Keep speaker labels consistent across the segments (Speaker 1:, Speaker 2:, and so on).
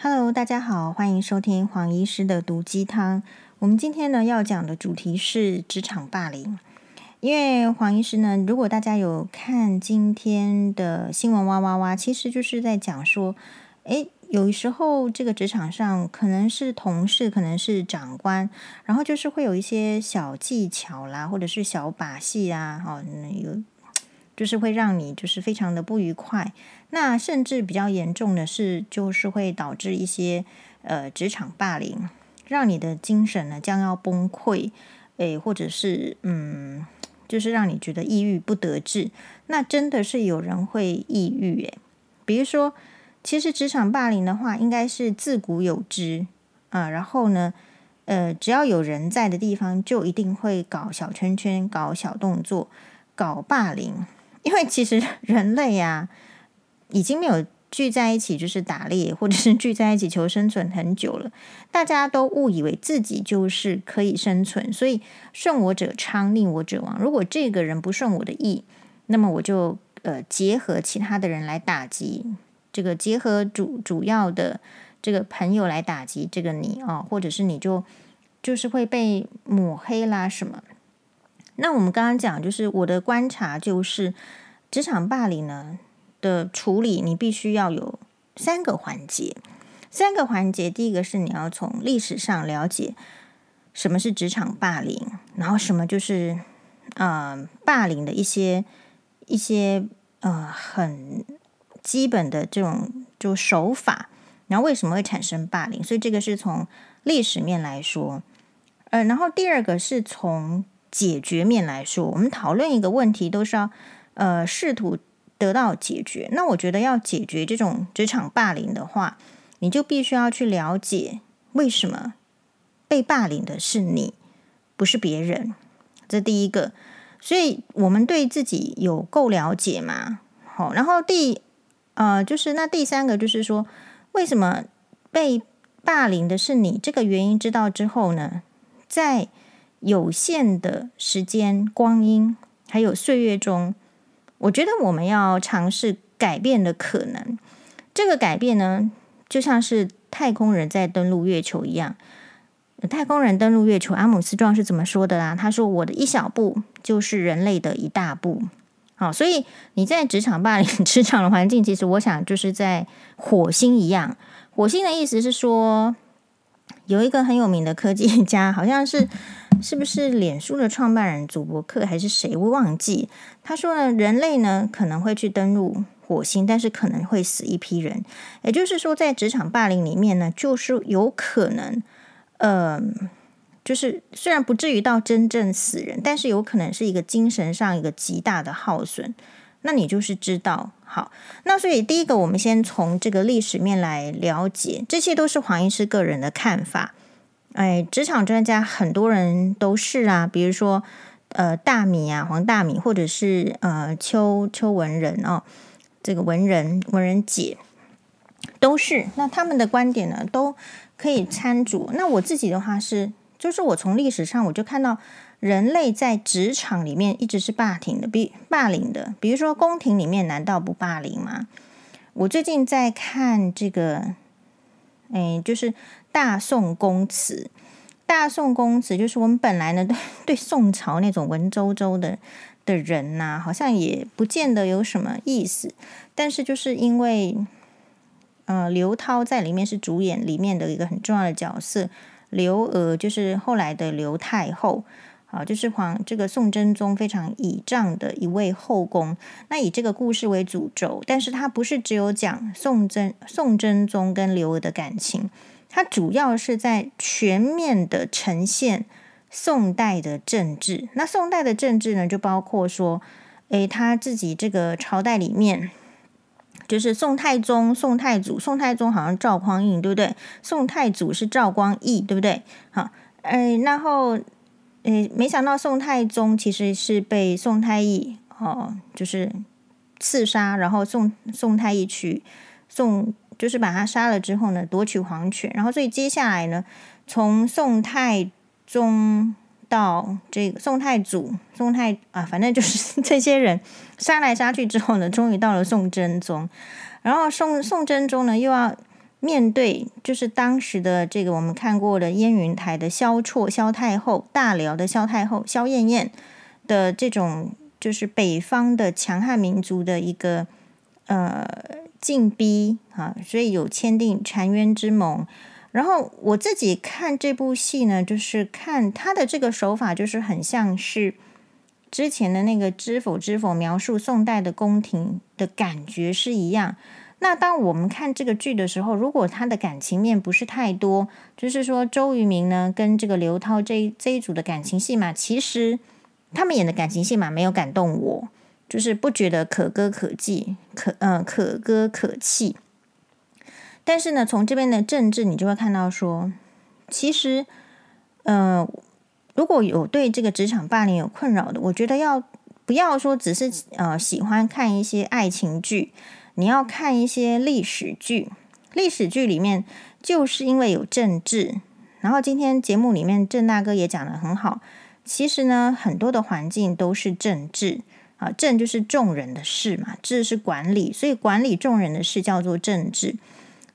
Speaker 1: Hello，大家好，欢迎收听黄医师的毒鸡汤。我们今天呢要讲的主题是职场霸凌。因为黄医师呢，如果大家有看今天的新闻哇哇哇，其实就是在讲说，诶，有时候这个职场上可能是同事，可能是长官，然后就是会有一些小技巧啦，或者是小把戏啊，哦，有。就是会让你就是非常的不愉快，那甚至比较严重的是，就是会导致一些呃职场霸凌，让你的精神呢将要崩溃，诶，或者是嗯，就是让你觉得抑郁不得志。那真的是有人会抑郁诶，比如说，其实职场霸凌的话，应该是自古有之啊，然后呢，呃，只要有人在的地方，就一定会搞小圈圈、搞小动作、搞霸凌。因为其实 人类呀、已经没有聚在一起就是打猎，或者是聚在一起求生存很久了。大家都误以为自己就是可以生存，所以顺我者昌，逆我者亡。如果这个人不顺我的意，那么我就呃结合其他的人来打击这个，结合主主要的这个朋友来打击这个你啊、哦，或者是你就就是会被抹黑啦什么。那我们刚刚讲，就是我的观察，就是职场霸凌呢的处理，你必须要有三个环节。三个环节，第一个是你要从历史上了解什么是职场霸凌，然后什么就是呃霸凌的一些一些呃很基本的这种就手法，然后为什么会产生霸凌？所以这个是从历史面来说。呃，然后第二个是从解决面来说，我们讨论一个问题都是要呃试图得到解决。那我觉得要解决这种职场霸凌的话，你就必须要去了解为什么被霸凌的是你，不是别人。这第一个，所以我们对自己有够了解吗？好，然后第呃就是那第三个就是说，为什么被霸凌的是你？这个原因知道之后呢，在有限的时间、光阴，还有岁月中，我觉得我们要尝试改变的可能。这个改变呢，就像是太空人在登陆月球一样。太空人登陆月球，阿姆斯壮是怎么说的啦？他说：“我的一小步就是人类的一大步。”好，所以你在职场霸凌、职场的环境，其实我想就是在火星一样。火星的意思是说，有一个很有名的科技 家，好像是。是不是脸书的创办人祖伯克还是谁？我忘记。他说呢，人类呢可能会去登陆火星，但是可能会死一批人。也就是说，在职场霸凌里面呢，就是有可能，呃，就是虽然不至于到真正死人，但是有可能是一个精神上一个极大的耗损。那你就是知道，好，那所以第一个，我们先从这个历史面来了解，这些都是黄医师个人的看法。哎，职场专家很多人都是啊，比如说呃大米啊，黄大米，或者是呃邱邱文仁哦，这个文人文人姐都是。那他们的观点呢，都可以参照。那我自己的话是，就是我从历史上我就看到人类在职场里面一直是霸凌的，比霸凌的。比如说宫廷里面难道不霸凌吗？我最近在看这个，哎，就是。大宋宫词，大宋宫词就是我们本来呢 对对宋朝那种文绉绉的的人呐、好像也不见得有什么意思。但是就是因为，呃，刘涛在里面是主演里面的一个很重要的角色，刘娥就是后来的刘太后，啊，就是皇这个宋真宗非常倚仗的一位后宫。那以这个故事为主轴，但是它不是只有讲宋真宋真宗跟刘娥的感情。它主要是在全面的呈现宋代的政治。那宋代的政治呢，就包括说，诶，他自己这个朝代里面，就是宋太宗、宋太祖。宋太宗好像赵匡胤，对不对？宋太祖是赵光义，对不对？好，诶，然后，诶，没想到宋太宗其实是被宋太义哦，就是刺杀，然后宋宋太义去宋。就是把他杀了之后呢，夺取皇权，然后所以接下来呢，从宋太宗到这个宋太祖、宋太啊，反正就是 这些人杀来杀去之后呢，终于到了宋真宗，然后宋宋真宗呢又要面对就是当时的这个我们看过的燕云台的萧绰萧太后，大辽的萧太后萧燕燕的这种，就是北方的强悍民族的一个呃进逼啊，所以有签订澶渊之盟。然后我自己看这部戏呢，就是看他的这个手法，就是很像是。之前的那个《知否知否》描述宋代的宫廷的感觉是一样。那当我们看这个剧的时候，如果他的感情面不是太多，就是说周渝民呢跟这个刘涛这这一组的感情戏码，其实他们演的感情戏码没有感动我，就是不觉得可歌可泣，可嗯、可歌可泣。但是呢，从这边的政治，你就会看到说，其实。呃如果有对这个职场霸凌有困扰的，我觉得要不要说只是呃喜欢看一些爱情剧，你要看一些历史剧。历史剧里面就是因为有政治，然后今天节目里面郑大哥也讲得很好，其实呢很多的环境都是政治啊，政就是众人的事嘛，治是管理，所以管理众人的事叫做政治。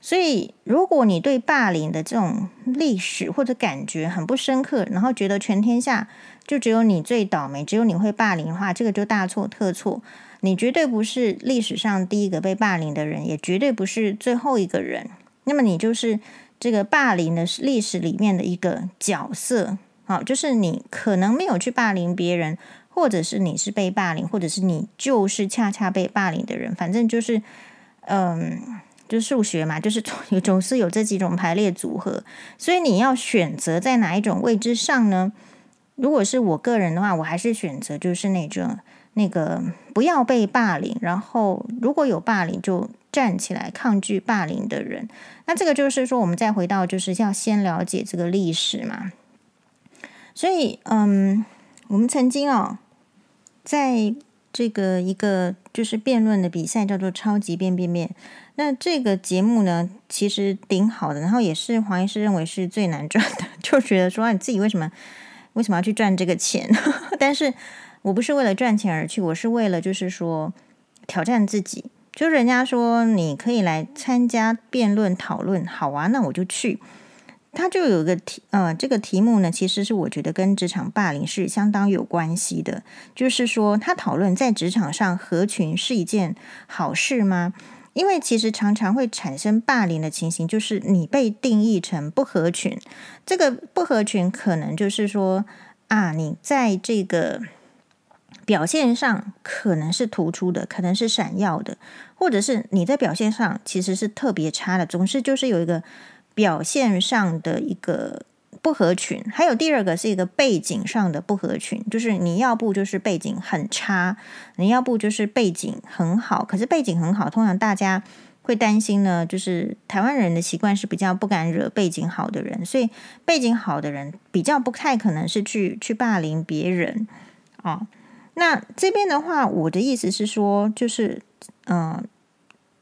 Speaker 1: 所以，如果你对霸凌的这种历史或者感觉很不深刻，然后觉得全天下就只有你最倒霉，只有你会霸凌的话，这个就大错特错。你绝对不是历史上第一个被霸凌的人，也绝对不是最后一个人。那么，你就是这个霸凌的历史里面的一个角色。好，就是你可能没有去霸凌别人，或者是你是被霸凌，或者是你就是恰恰被霸凌的人。反正就是，嗯。就数学嘛，就是总总是有这几种排列组合，所以你要选择在哪一种位置上呢？如果是我个人的话，我还是选择就是那种那个不要被霸凌，然后如果有霸凌就站起来抗拒霸凌的人。那这个就是说，我们再回到就是要先了解这个历史嘛。所以，嗯，我们曾经哦，在这个一个就是辩论的比赛叫做超级辩辩辩。那这个节目呢，其实挺好的，然后也是黄医师认为是最难赚的，就觉得说，你自己为什么为什么要去赚这个钱？但是我不是为了赚钱而去，我是为了就是说挑战自己。就人家说你可以来参加辩论讨论，好啊，那我就去。他就有个题，呃，这个题目呢，其实是我觉得跟职场霸凌是相当有关系的，就是说他讨论在职场上合群是一件好事吗？因为其实常常会产生霸凌的情形，就是你被定义成不合群。这个不合群，可能就是说啊，你在这个表现上可能是突出的，可能是闪耀的，或者是你在表现上其实是特别差的，总是就是有一个表现上的一个。不合群，还有第二个是一个背景上的不合群，就是你要不就是背景很差，你要不就是背景很好。可是背景很好，通常大家会担心呢，就是台湾人的习惯是比较不敢惹背景好的人，所以背景好的人比较不太可能是去去霸凌别人哦。那这边的话，我的意思是说，就是嗯、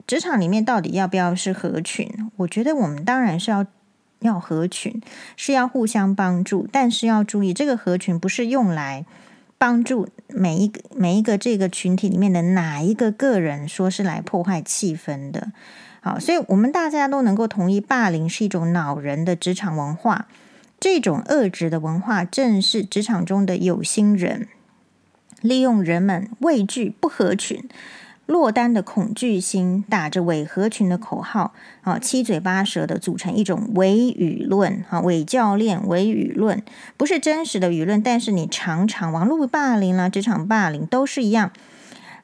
Speaker 1: 职场里面到底要不要是合群？我觉得我们当然是要。要合群是要互相帮助，但是要注意，这个合群不是用来帮助每一个每一个这个群体里面的哪一个个人，说是来破坏气氛的。好，所以我们大家都能够同意，霸凌是一种恼人的职场文化，这种恶质的文化正是职场中的有心人利用人们畏惧不合群。落单的恐惧心，打着伪合群的口号，啊，七嘴八舌的组成一种伪舆论，啊，伪教练、伪舆论，不是真实的舆论，但是你常常网络霸凌啦、职场霸凌都是一样，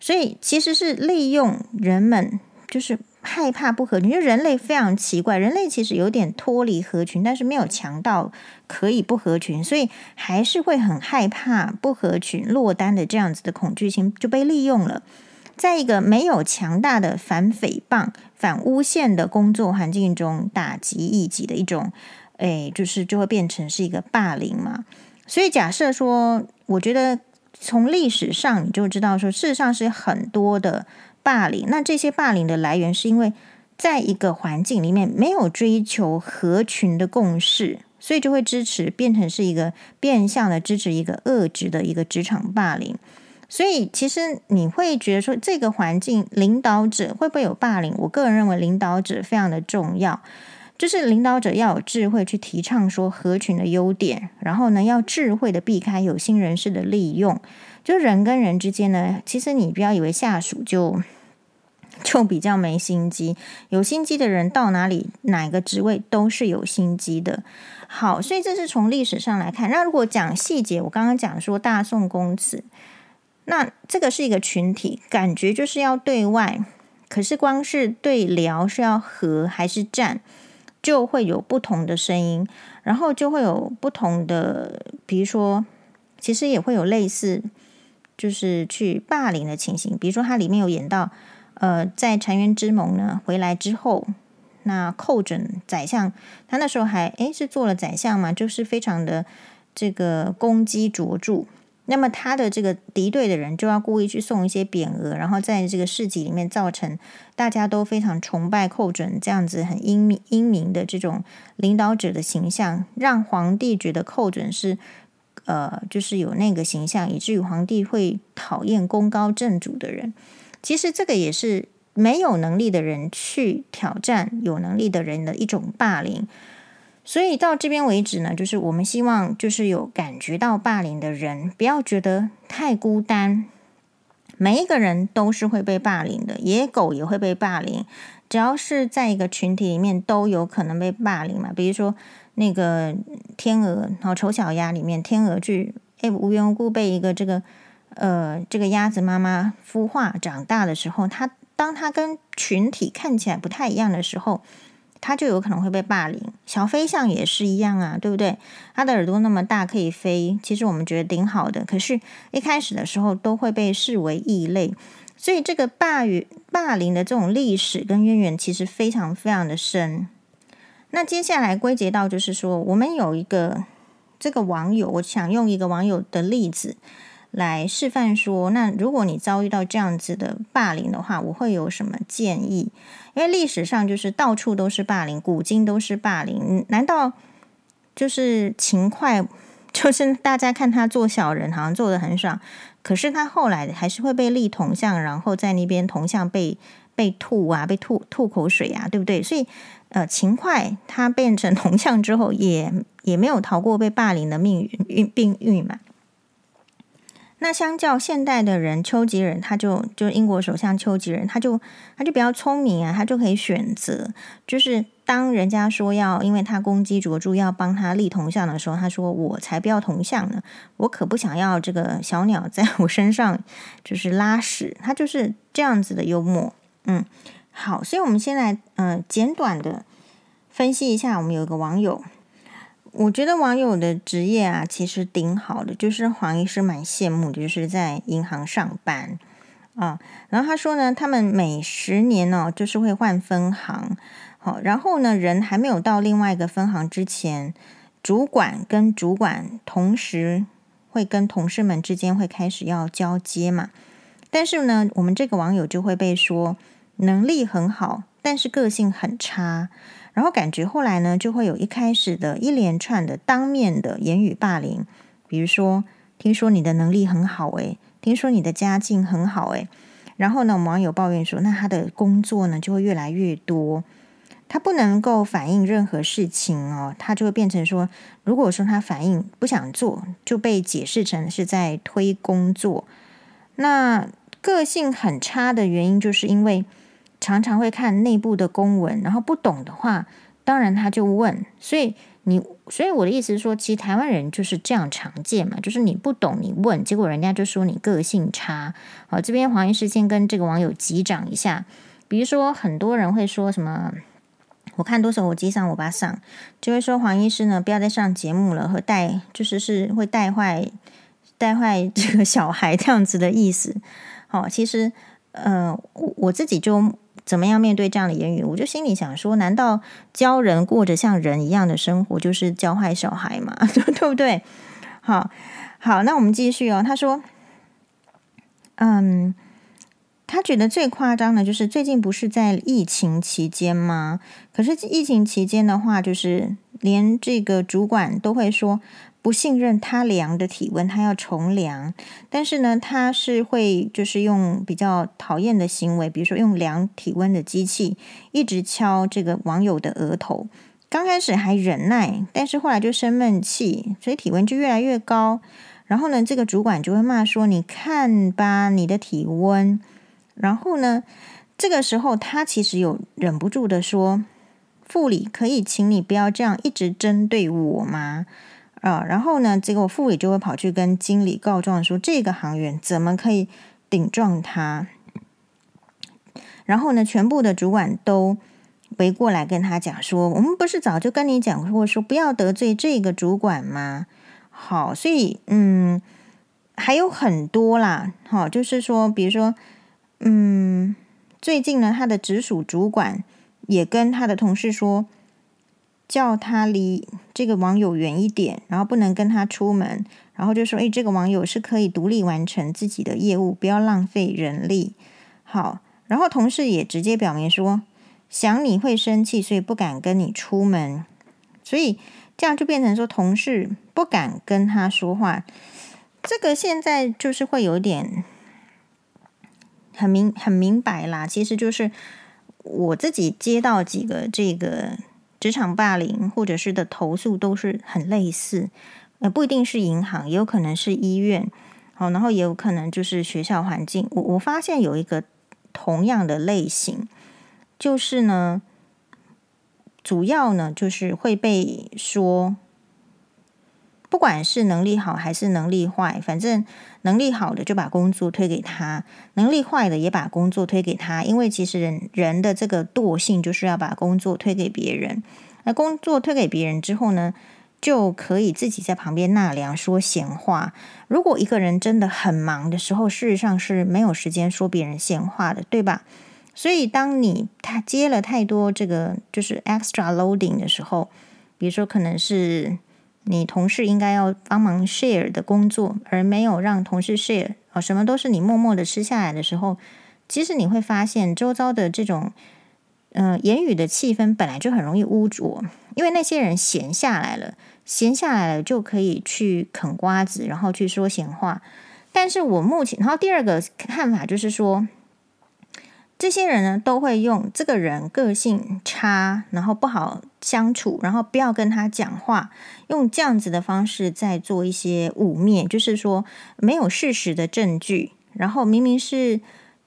Speaker 1: 所以其实是利用人们就是害怕不合群，就人类非常奇怪，人类其实有点脱离合群，但是没有强到可以不合群，所以还是会很害怕不合群落单的这样子的恐惧心就被利用了。在一个没有强大的反诽谤、反诬陷的工作环境中，打击异己的一种，哎，就是就会变成是一个霸凌嘛。所以假设说，我觉得从历史上你就知道说，事实上是很多的霸凌。那这些霸凌的来源是因为在一个环境里面没有追求合群的共识，所以就会支持变成是一个变相的支持一个恶质的一个职场霸凌。所以其实你会觉得说，这个环境领导者会不会有霸凌？我个人认为领导者非常的重要，就是领导者要有智慧去提倡说合群的优点，然后呢，要智慧的避开有心人士的利用。就人跟人之间呢，其实你不要以为下属就就比较没心机，有心机的人到哪里哪个职位都是有心机的。好，所以这是从历史上来看。那如果讲细节，我刚刚讲说大宋公子，那这个是一个群体，感觉就是要对外，可是光是对辽是要和还是战，就会有不同的声音，然后就会有不同的，比如说，其实也会有类似。就是去霸凌的情形，比如说它里面有演到，呃，在澶渊之盟呢回来之后，那寇准宰相，他那时候还诶是做了宰相嘛，就是非常的这个功绩卓著。那么他的这个敌对的人就要故意去送一些匾额，然后在这个市集里面造成大家都非常崇拜寇准这样子很英明英明的这种领导者的形象，让皇帝觉得寇准是。呃，就是有那个形象，以至于皇帝会讨厌功高震主的人。其实这个也是没有能力的人去挑战有能力的人的一种霸凌。所以到这边为止呢，就是我们希望，就是有感觉到霸凌的人，不要觉得太孤单。每一个人都是会被霸凌的，野狗也会被霸凌。只要是在一个群体里面，都有可能被霸凌嘛。比如说。那个天鹅，然后丑小鸭里面，天鹅去哎无缘无故被一个这个呃这个鸭子妈妈孵化长大的时候，它当它跟群体看起来不太一样的时候，它就有可能会被霸凌。小飞象也是一样啊，对不对？它的耳朵那么大可以飞，其实我们觉得挺好的，可是一开始的时候都会被视为异类，所以这个霸与霸凌的这种历史跟渊源其实非常非常的深。那接下来归结到就是说，我们有一个这个网友，我想用一个网友的例子来示范说，那如果你遭遇到这样子的霸凌的话，我会有什么建议？因为历史上就是到处都是霸凌，古今都是霸凌，难道就是秦桧，就是大家看他做小人，好像做的很爽，可是他后来还是会被立铜像，然后在那边铜像被被吐啊，被吐吐口水啊，对不对？所以。呃，秦桧他变成铜像之后也，也也没有逃过被霸凌的命运运命运嘛。那相较现代的人，丘吉尔他就就英国首相丘吉尔，他就他就比较聪明啊，他就可以选择，就是当人家说要因为他攻击卓著要帮他立铜像的时候，他说我才不要铜像呢，我可不想要这个小鸟在我身上就是拉屎，他就是这样子的幽默，嗯。好，所以我们先来呃简短的分析一下。我们有一个网友，我觉得网友的职业啊，其实挺好的，就是黄医师蛮羡慕的，就是在银行上班啊。然后他说呢，他们每十年呢，就是会换分行。好，然后呢，人还没有到另外一个分行之前，主管跟主管同时会跟同事们之间会开始要交接嘛。但是呢，我们这个网友就会被说。能力很好，但是个性很差，然后感觉后来呢，就会有一开始的一连串的当面的言语霸凌，比如说，听说你的能力很好诶，听说你的家境很好诶，然后呢，我们网友抱怨说，那他的工作呢就会越来越多，他不能够反映任何事情哦，他就会变成说，如果说他反应不想做，就被解释成是在推工作，那个性很差的原因就是因为。常常会看内部的公文，然后不懂的话，当然他就问。所以你，所以我的意思是说，其实台湾人就是这样常见嘛，就是你不懂你问，结果人家就说你个性差。好，这边黄医师先跟这个网友击掌一下。比如说，很多人会说什么，我看多少我机上我爸上，就会说黄医师呢不要再上节目了，和带就是是会带坏带坏这个小孩这样子的意思。好，其实呃我我自己就。怎么样面对这样的言语？我就心里想说，难道教人过着像人一样的生活，就是教坏小孩吗？对不对？好，好，那我们继续哦。他说，嗯，他觉得最夸张的就是最近不是在疫情期间吗？可是疫情期间的话，就是连这个主管都会说，不信任他量的体温，他要重量。但是呢，他是会就是用比较讨厌的行为，比如说用量体温的机器一直敲这个网友的额头。刚开始还忍耐，但是后来就生闷气，所以体温就越来越高。然后呢，这个主管就会骂说：“你看吧，你的体温。”然后呢，这个时候他其实有忍不住的说：“副理，可以请你不要这样一直针对我吗？”啊，然后呢，结果副理就会跑去跟经理告状说，这个行员怎么可以顶撞他？然后呢，全部的主管都围过来跟他讲说，我们不是早就跟你讲过说不要得罪这个主管吗？好，所以嗯，还有很多啦，好，就是说，比如说，嗯，最近呢，他的直属主管也跟他的同事说。叫他离这个网友远一点，然后不能跟他出门，然后就说：“诶，这个网友是可以独立完成自己的业务，不要浪费人力。”好，然后同事也直接表明说：“想你会生气，所以不敢跟你出门。”所以这样就变成说，同事不敢跟他说话。这个现在就是会有点很明很明白啦，其实就是我自己接到几个这个。职场霸凌或者是的投诉都是很类似，呃，不一定是银行，也有可能是医院，好，然后也有可能就是学校环境。我我发现有一个同样的类型，就是呢，主要呢就是会被说，不管是能力好还是能力坏，反正能力好的就把工作推给他，能力坏的也把工作推给他。因为其实人人的这个惰性就是要把工作推给别人。那工作推给别人之后呢，就可以自己在旁边纳凉说闲话。如果一个人真的很忙的时候，事实上是没有时间说别人闲话的，对吧？所以当你他接了太多这个就是 extra loading 的时候，比如说可能是。你同事应该要帮忙 share 的工作，而没有让同事 share 啊，什么都是你默默的吃下来的时候，其实你会发现周遭的这种，呃，言语的气氛本来就很容易污浊，因为那些人闲下来了，闲下来了就可以去啃瓜子，然后去说闲话。但是我目前，然后第二个看法就是说。这些人呢，都会用这个人个性差，然后不好相处，然后不要跟他讲话，用这样子的方式在做一些污蔑，就是说没有事实的证据，然后明明是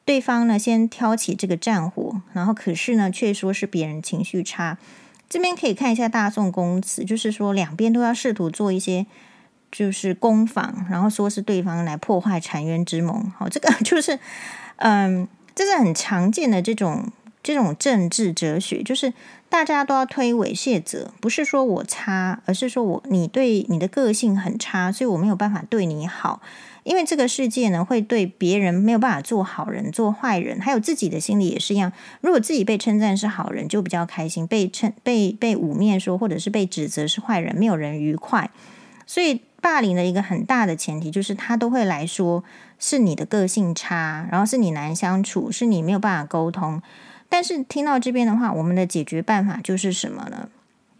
Speaker 1: 对方呢先挑起这个战火，然后可是呢却说是别人情绪差。这边可以看一下大众公词，就是说两边都要试图做一些就是攻防，然后说是对方来破坏澶渊之盟。好，这个就是嗯。这是很常见的这种这种政治哲学，就是大家都要推诿卸责，不是说我差，而是说我你对你的个性很差，所以我没有办法对你好。因为这个世界呢，会对别人没有办法做好人、做坏人，还有自己的心里也是一样。如果自己被称赞是好人，就比较开心；被称被被污蔑说，或者是被指责是坏人，没有人愉快。所以霸凌的一个很大的前提，就是他都会来说。是你的个性差，然后是你难相处，是你没有办法沟通。但是听到这边的话，我们的解决办法就是什么呢？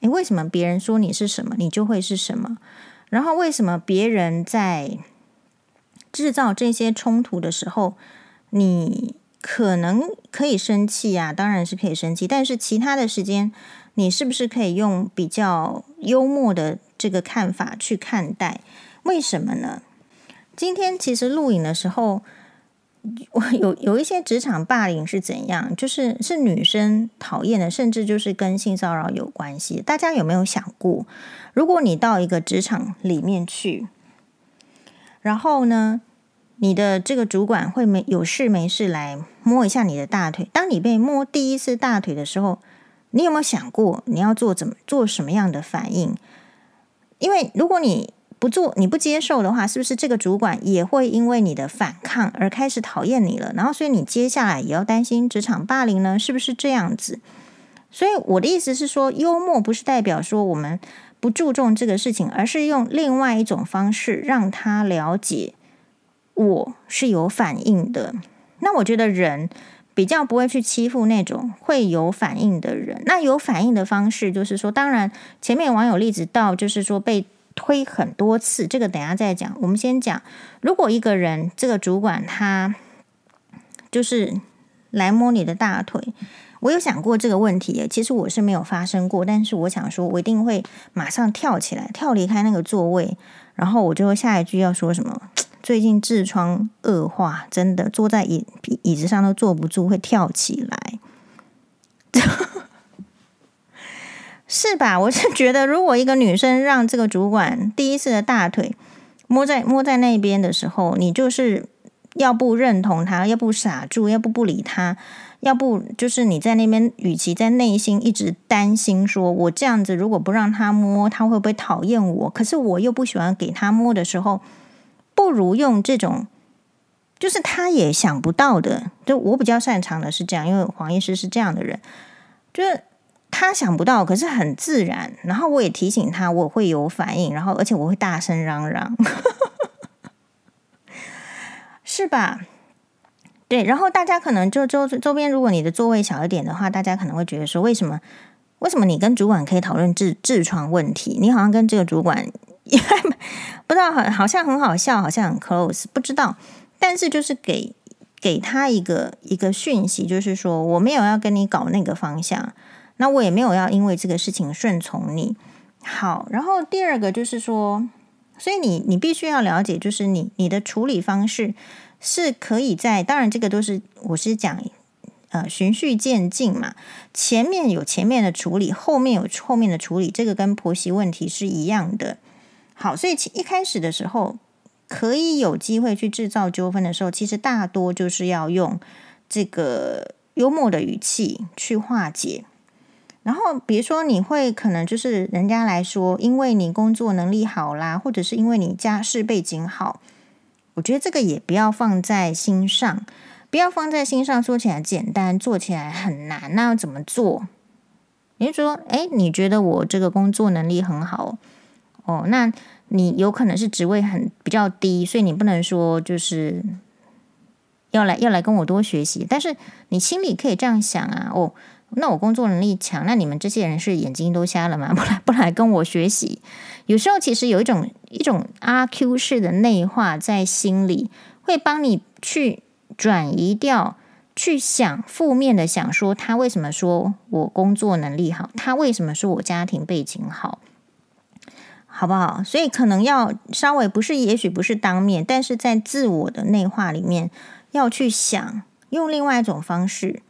Speaker 1: 诶，为什么别人说你是什么，你就会是什么？然后为什么别人在制造这些冲突的时候，你可能可以生气啊？当然是可以生气，但是其他的时间，你是不是可以用比较幽默的这个看法去看待？为什么呢？今天其实录影的时候，我有有一些职场霸凌是怎样？就是是女生讨厌的，甚至就是跟性骚扰有关系。大家有没有想过，如果你到一个职场里面去，然后呢，你的这个主管会没有事没事来摸一下你的大腿？当你被摸第一次大腿的时候，你有没有想过你要做怎么做什么样的反应？因为如果你不做，你不接受的话，是不是这个主管也会因为你的反抗而开始讨厌你了？然后，所以你接下来也要担心职场霸凌呢？是不是这样子？所以我的意思是说，幽默不是代表说我们不注重这个事情，而是用另外一种方式让他了解我是有反应的。那我觉得人比较不会去欺负那种会有反应的人。那有反应的方式就是说，当然前面网友例子到就是说被。推很多次，这个等下再讲。我们先讲，如果一个人这个主管他就是来摸你的大腿，我有想过这个问题，其实我是没有发生过，但是我想说，我一定会马上跳起来，跳离开那个座位，然后我就下一句要说什么？最近痔疮恶化，真的坐在椅椅子上都坐不住，会跳起来。是吧？我是觉得，如果一个女生让这个主管第一次的大腿摸在摸在那边的时候，你就是要不认同他，要不傻住，要不不理他，要不就是你在那边，与其在内心一直担心，说我这样子如果不让他摸，他会不会讨厌我？可是我又不喜欢给他摸的时候，不如用这种，就是他也想不到的。就我比较擅长的是这样，因为黄医师是这样的人，就是。他想不到，可是很自然。然后我也提醒他，我会有反应，然后而且我会大声嚷嚷，是吧？对。然后大家可能就周周边，如果你的座位小一点的话，大家可能会觉得说，为什么为什么你跟主管可以讨论痔痔疮问题？你好像跟这个主管不知道，好好像很好笑，好像很 close，不知道。但是就是给给他一个一个讯息，就是说我没有要跟你搞那个方向。那我也没有要因为这个事情顺从你。好，然后第二个就是说，所以你你必须要了解，就是你你的处理方式是可以在，当然这个都是我是讲呃循序渐进嘛，前面有前面的处理，后面有后面的处理，这个跟婆媳问题是一样的。好，所以一开始的时候可以有机会去制造纠纷的时候，其实大多就是要用这个幽默的语气去化解。然后，比如说，你会可能就是人家来说，因为你工作能力好啦，或者是因为你家世背景好，我觉得这个也不要放在心上，不要放在心上。说起来简单，做起来很难，那要怎么做？你就说，哎，你觉得我这个工作能力很好哦，那你有可能是职位很比较低，所以你不能说就是要来要来跟我多学习，但是你心里可以这样想啊，哦。那我工作能力强，那你们这些人是眼睛都瞎了吗？不来不来跟我学习？有时候其实有一种一种阿 Q 式的内化在心里，会帮你去转移掉，去想负面的想说他为什么说我工作能力好，他为什么说我家庭背景好，好不好？所以可能要稍微不是，也许不是当面，但是在自我的内化里面要去想，用另外一种方式。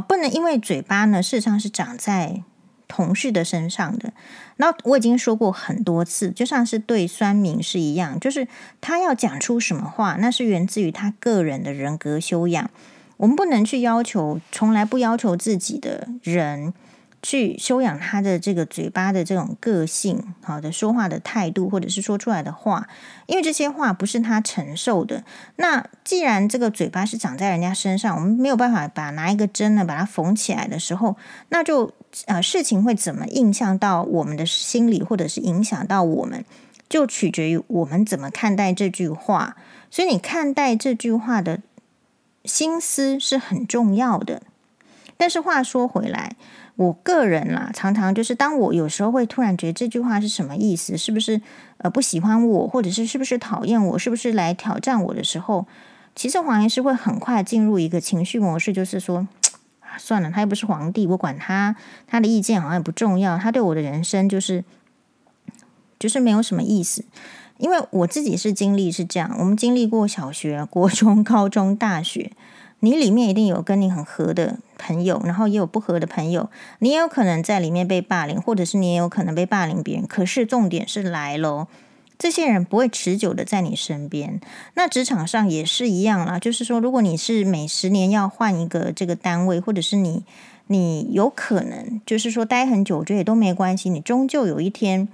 Speaker 1: 不能因为嘴巴呢，事实上是长在同事的身上的。那我已经说过很多次，就像是对酸民是一样，就是他要讲出什么话，那是源自于他个人的人格修养。我们不能去要求，从来不要求自己的人。去修养他的这个嘴巴的这种个性，好的说话的态度，或者是说出来的话，因为这些话不是他承受的。那既然这个嘴巴是长在人家身上，我们没有办法把拿一个针呢把它缝起来的时候，那就呃事情会怎么印象到我们的心理，或者是影响到我们，就取决于我们怎么看待这句话。所以你看待这句话的心思是很重要的。但是话说回来。我个人啦，常常就是当我有时候会突然觉得这句话是什么意思，是不是呃不喜欢我，或者是是不是讨厌我，是不是来挑战我的时候，其实黄医师会很快进入一个情绪模式，就是说，算了，他又不是皇帝，我管他，他的意见好像也不重要，他对我的人生就是就是没有什么意思，因为我自己是经历是这样，我们经历过小学、国中、高中、大学。你里面一定有跟你很合的朋友，然后也有不合的朋友。你也有可能在里面被霸凌，或者是你也有可能被霸凌别人。可是重点是来咯，这些人不会持久的在你身边。那职场上也是一样啦，就是说，如果你是每十年要换一个这个单位，或者是你你有可能就是说待很久，我觉得也都没关系。你终究有一天，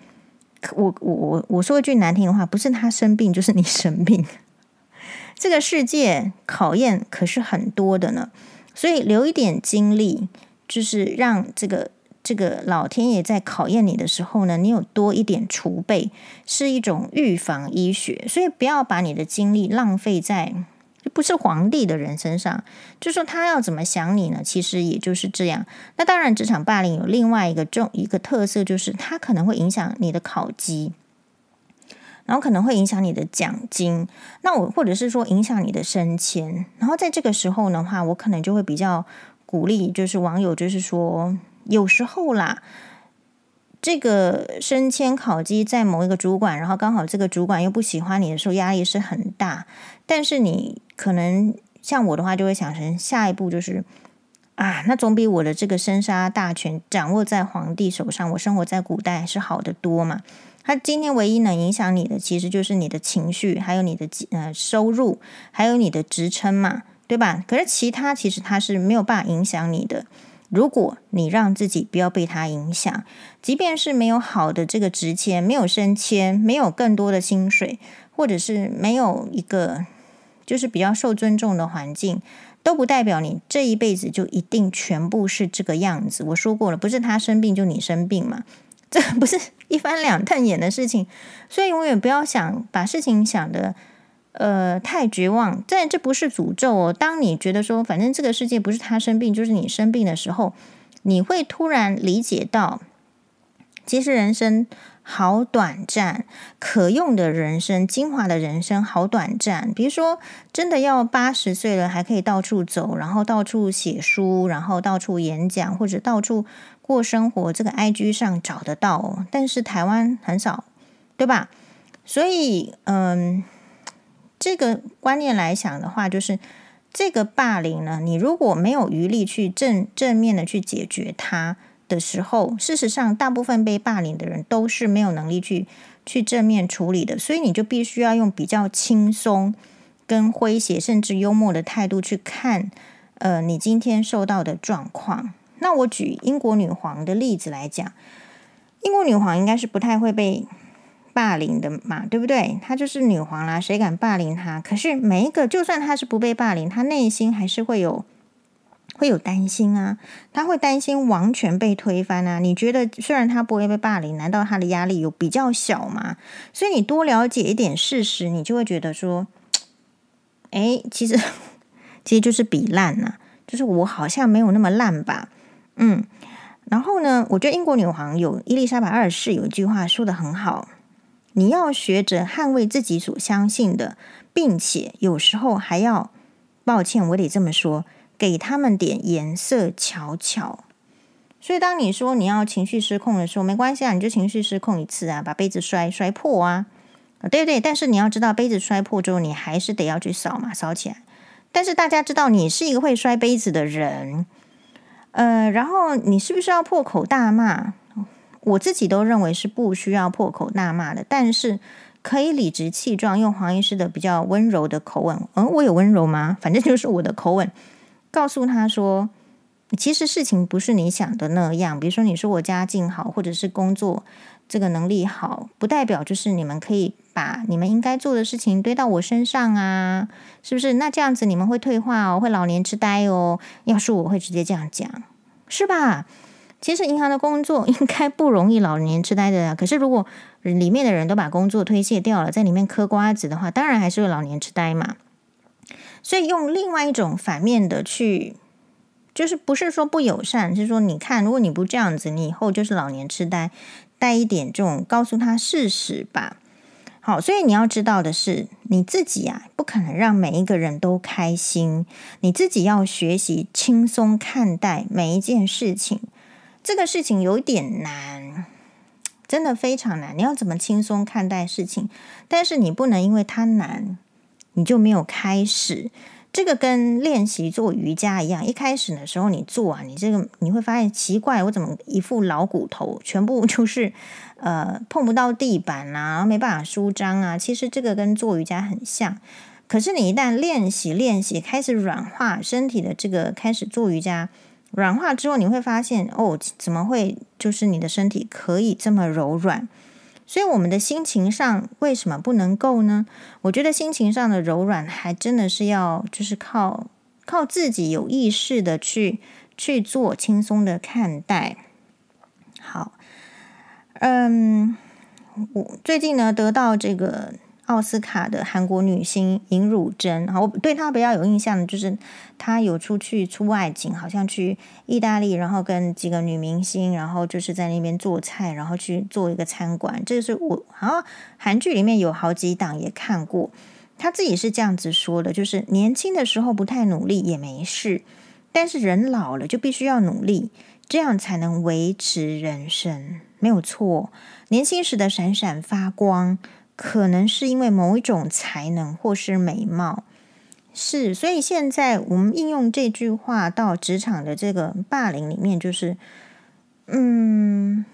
Speaker 1: 我我我我说一句难听的话，不是他生病，就是你生病。这个世界考验可是很多的呢，所以留一点精力，就是让这个这个老天爷在考验你的时候呢，你有多一点储备，是一种预防医学。所以不要把你的精力浪费在不是皇帝的人身上，就说他要怎么想你呢？其实也就是这样。那当然，职场霸凌有另外一个重一个特色，就是它可能会影响你的考级。然后可能会影响你的奖金，那我或者是说影响你的升迁，然后在这个时候的话，我可能就会比较鼓励，就是网友就是说，有时候啦，这个升迁考绩在某一个主管，然后刚好这个主管又不喜欢你的时候，压力是很大，但是你可能像我的话，就会想成下一步就是。啊，那总比我的这个生杀大权掌握在皇帝手上，我生活在古代是好得多嘛。他今天唯一能影响你的，其实就是你的情绪，还有你的呃收入，还有你的职称嘛，对吧？可是其他其实他是没有办法影响你的。如果你让自己不要被他影响，即便是没有好的这个职签，没有升迁，没有更多的薪水，或者是没有一个就是比较受尊重的环境。都不代表你这一辈子就一定全部是这个样子。我说过了，不是他生病就你生病嘛，这不是一翻两瞪眼的事情。所以永远不要想把事情想得呃太绝望。但这不是诅咒哦。当你觉得说反正这个世界不是他生病就是你生病的时候，你会突然理解到，其实人生。好短暂，可用的人生，精华的人生，好短暂。比如说，真的要八十岁了，还可以到处走，然后到处写书，然后到处演讲，或者到处过生活，这个 IG 上找得到，但是台湾很少，对吧？所以，嗯，这个观念来想的话，就是这个霸凌呢，你如果没有余力去正正面的去解决它。的时候，事实上，大部分被霸凌的人都是没有能力去去正面处理的，所以你就必须要用比较轻松、跟诙谐甚至幽默的态度去看，呃，你今天受到的状况。那我举英国女皇的例子来讲，英国女皇应该是不太会被霸凌的嘛，对不对？她就是女皇啦，谁敢霸凌她？可是每一个，就算她是不被霸凌，她内心还是会有。会有担心啊，她会担心王权被推翻啊。你觉得虽然她不会被霸凌，难道她的压力有比较小吗？所以你多了解一点事实，你就会觉得说，哎，其实 其实就是比烂呐，就是我好像没有那么烂吧。嗯，然后呢，我觉得英国女皇有伊丽莎白二世有一句话说的很好，你要学着捍卫自己所相信的，并且有时候还要，抱歉，我得这么说。给他们点颜色瞧瞧，所以当你说你要情绪失控的时候，没关系啊，你就情绪失控一次啊，把杯子摔摔破啊，对不对，但是你要知道，杯子摔破之后，你还是得要去扫嘛，扫起来。但是大家知道你是一个会摔杯子的人，呃，然后你是不是要破口大骂？我自己都认为是不需要破口大骂的，但是可以理直气壮，用黄医师的比较温柔的口吻。嗯，我有温柔吗？反正就是我的口吻。告诉他说，其实事情不是你想的那样。比如说，你说我家境好，或者是工作这个能力好，不代表就是你们可以把你们应该做的事情堆到我身上啊，是不是？那这样子你们会退化哦，会老年痴呆哦。要是我会直接这样讲，是吧？其实银行的工作 应该不容易老年痴呆的。可是如果里面的人都把工作推卸掉了，在里面嗑瓜子的话，当然还是会老年痴呆嘛。所以用另外一种反面的去，就是不是说不友善，是说你看，如果你不这样子，你以后就是老年痴呆，带一点这种告诉他事实吧。好，所以你要知道的是，你自己啊，不可能让每一个人都开心，你自己要学习轻松看待每一件事情。这个事情有点难，真的非常难。你要怎么轻松看待事情？但是你不能因为它难。你就没有开始，这个跟练习做瑜伽一样。一开始的时候你做啊，你这个你会发现奇怪，我怎么一副老骨头，全部就是呃碰不到地板啊，没办法舒张啊。其实这个跟做瑜伽很像。可是你一旦练习练习，开始软化身体的这个开始做瑜伽，软化之后你会发现哦，怎么会就是你的身体可以这么柔软？所以我们的心情上为什么不能够呢？我觉得心情上的柔软还真的是要就是靠靠自己有意识的去去做轻松的看待。好，嗯，我最近呢得到这个奥斯卡的韩国女星尹汝贞，我对她比较有印象的就是她有出去出外景，好像去意大利，然后跟几个女明星，然后就是在那边做菜，然后去做一个餐馆。这个是我好像韩剧里面有好几档也看过，她自己是这样子说的，就是年轻的时候不太努力也没事，但是人老了就必须要努力，这样才能维持人生，没有错。年轻时的闪闪发光。可能是因为某一种才能或是美貌，是，所以现在我们应用这句话到职场的这个霸凌里面，就是，嗯，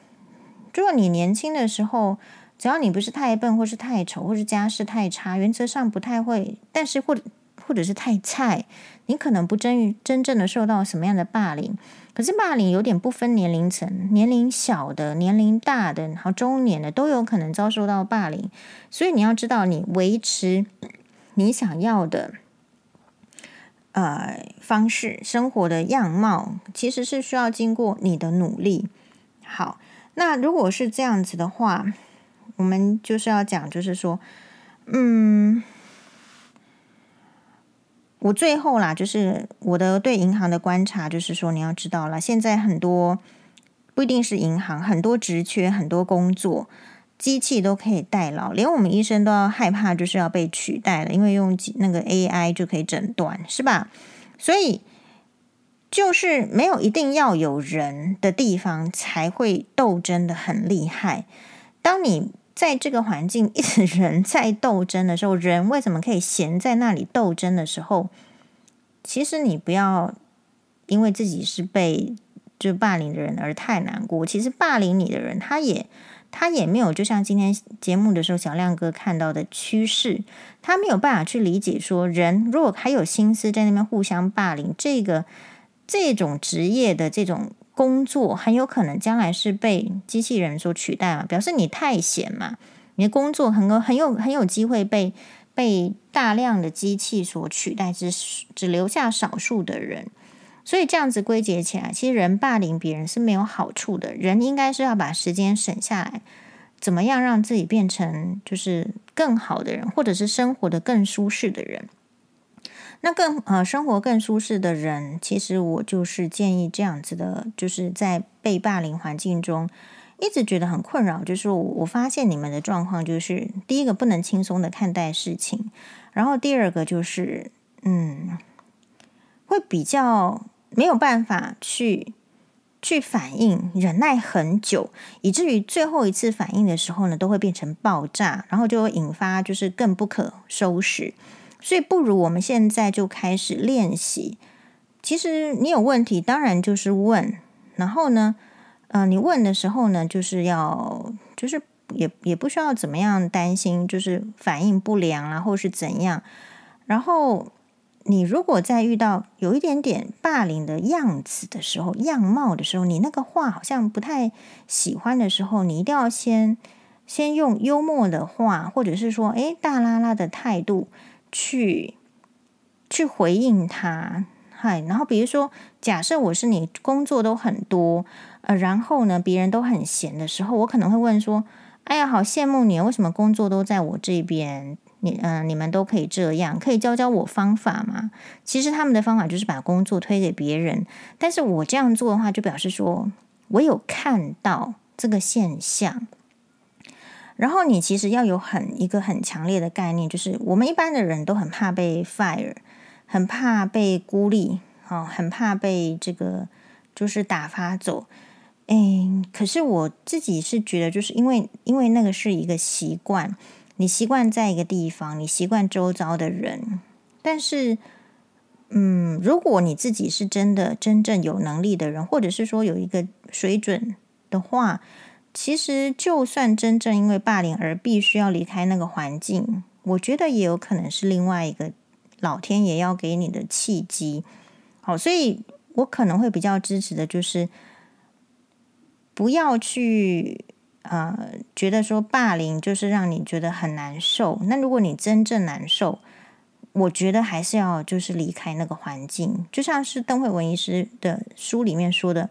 Speaker 1: 如果你年轻的时候，只要你不是太笨，或是太丑，或是家世太差，原则上不太会，但是或者或者是太菜，你可能不真真正的受到什么样的霸凌。可是霸凌有点不分年龄层，年龄小的、年龄大的，然后中年的都有可能遭受到霸凌。所以你要知道，你维持你想要的呃方式、生活的样貌，其实是需要经过你的努力。好，那如果是这样子的话，我们就是要讲，就是说，嗯。我最后啦，就是我的对银行的观察，就是说你要知道了，现在很多不一定是银行，很多职缺、很多工作，机器都可以代劳，连我们医生都要害怕，就是要被取代了，因为用那个 AI 就可以诊断，是吧？所以就是没有一定要有人的地方才会斗争的很厉害。当你在这个环境一直 人在斗争的时候，人为什么可以闲在那里斗争的时候？其实你不要因为自己是被就霸凌的人而太难过。其实霸凌你的人，他也他也没有，就像今天节目的时候，小亮哥看到的趋势，他没有办法去理解说，人如果还有心思在那边互相霸凌，这个这种职业的这种。工作很有可能将来是被机器人所取代嘛？表示你太闲嘛？你的工作很有很有很有机会被被大量的机器所取代，只只留下少数的人。所以这样子归结起来，其实人霸凌别人是没有好处的。人应该是要把时间省下来，怎么样让自己变成就是更好的人，或者是生活得更舒适的人。那更呃，生活更舒适的人，其实我就是建议这样子的，就是在被霸凌环境中，一直觉得很困扰。就是我，发现你们的状况，就是第一个不能轻松的看待事情，然后第二个就是，嗯，会比较没有办法去去反应，忍耐很久，以至于最后一次反应的时候呢，都会变成爆炸，然后就会引发就是更不可收拾。所以，不如我们现在就开始练习。其实你有问题，当然就是问。然后呢，呃，你问的时候呢，就是要，就是也也不需要怎么样担心，就是反应不良啊，或是怎样。然后，你如果在遇到有一点点霸凌的样子的时候，样貌的时候，你那个话好像不太喜欢的时候，你一定要先先用幽默的话，或者是说，诶，大剌剌的态度。去去回应他，嗨，然后比如说，假设我是你，工作都很多，呃，然后呢，别人都很闲的时候，我可能会问说：“哎呀，好羡慕你，为什么工作都在我这边？你，嗯、你们都可以这样，可以教教我方法吗？”其实他们的方法就是把工作推给别人，但是我这样做的话，就表示说我有看到这个现象。然后你其实要有很一个很强烈的概念，就是我们一般的人都很怕被 fire，很怕被孤立，哦，很怕被这个就是打发走。哎，可是我自己是觉得，就是因为因为那个是一个习惯，你习惯在一个地方，你习惯周遭的人，但是，嗯，如果你自己是真的真正有能力的人，或者是说有一个水准的话。其实，就算真正因为霸凌而必须要离开那个环境，我觉得也有可能是另外一个老天爷要给你的契机。好，所以我可能会比较支持的，就是不要去呃觉得说霸凌就是让你觉得很难受。那如果你真正难受，我觉得还是要就是离开那个环境。就像是邓惠文医师的书里面说的。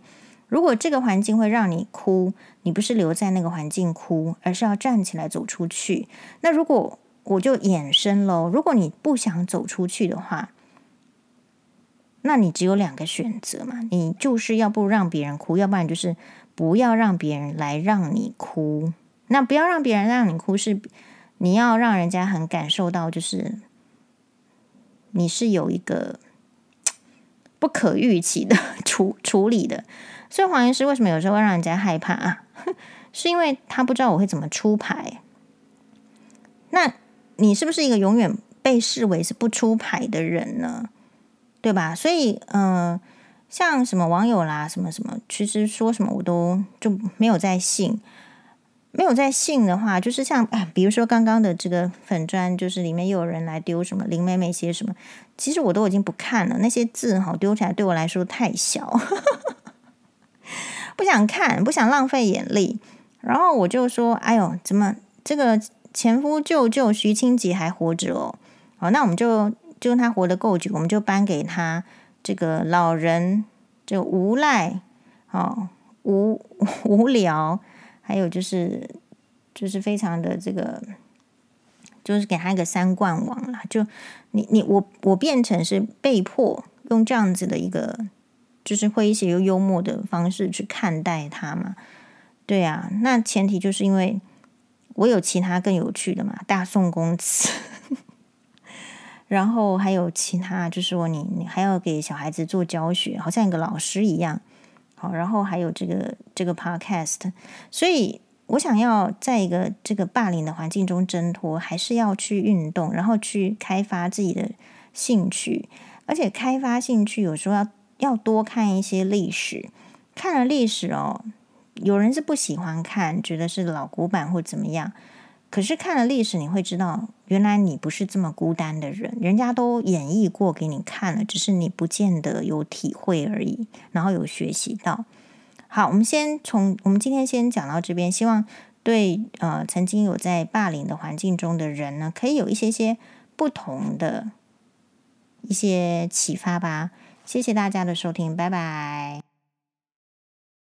Speaker 1: 如果这个环境会让你哭，你不是留在那个环境哭，而是要站起来走出去。那如果我就衍生喽。如果你不想走出去的话，那你只有两个选择嘛，你就是要不让别人哭，要不然就是不要让别人来让你哭。那不要让别人让你哭，是你要让人家很感受到，就是你是有一个 不可预期的 处处理的。所以黄医师为什么有时候会让人家害怕啊？是因为他不知道我会怎么出牌。那你是不是一个永远被视为是不出牌的人呢？对吧？所以，嗯、像什么网友啦，什么什么，其实说什么我都就没有在信。没有在信的话，就是像，比如说刚刚的这个粉砖，就是里面又有人来丢什么林妹妹写什么，其实我都已经不看了。那些字哈，丢起来对我来说太小，不想看，不想浪费眼力。然后我就说：“哎呦，怎么这个前夫舅舅徐清吉还活着哦？好，那我们就就他活得够久，我们就颁给他这个老人就无赖，哦，无无聊。”还有就是，就是非常的这个，就是给他一个三冠王啦。就你你我我变成是被迫用这样子的一个，就是会一些又幽默的方式去看待他嘛。对啊，那前提就是因为我有其他更有趣的嘛，大宋公词，然后还有其他，就是说你你还要给小孩子做教学，好像一个老师一样。好，然后还有这个这个 podcast，所以我想要在一个这个霸凌的环境中挣脱，还是要去运动，然后去开发自己的兴趣，而且开发兴趣有时候要要多看一些历史，看了历史哦，有人是不喜欢看，觉得是老古板或怎么样。可是看了历史，你会知道，原来你不是这么孤单的人，人家都演绎过给你看了，只是你不见得有体会而已，然后有学习到。好，我们先从我们今天先讲到这边，希望对呃曾经有在霸凌的环境中的人呢，可以有一些些不同的一些启发吧。谢谢大家的收听，拜拜。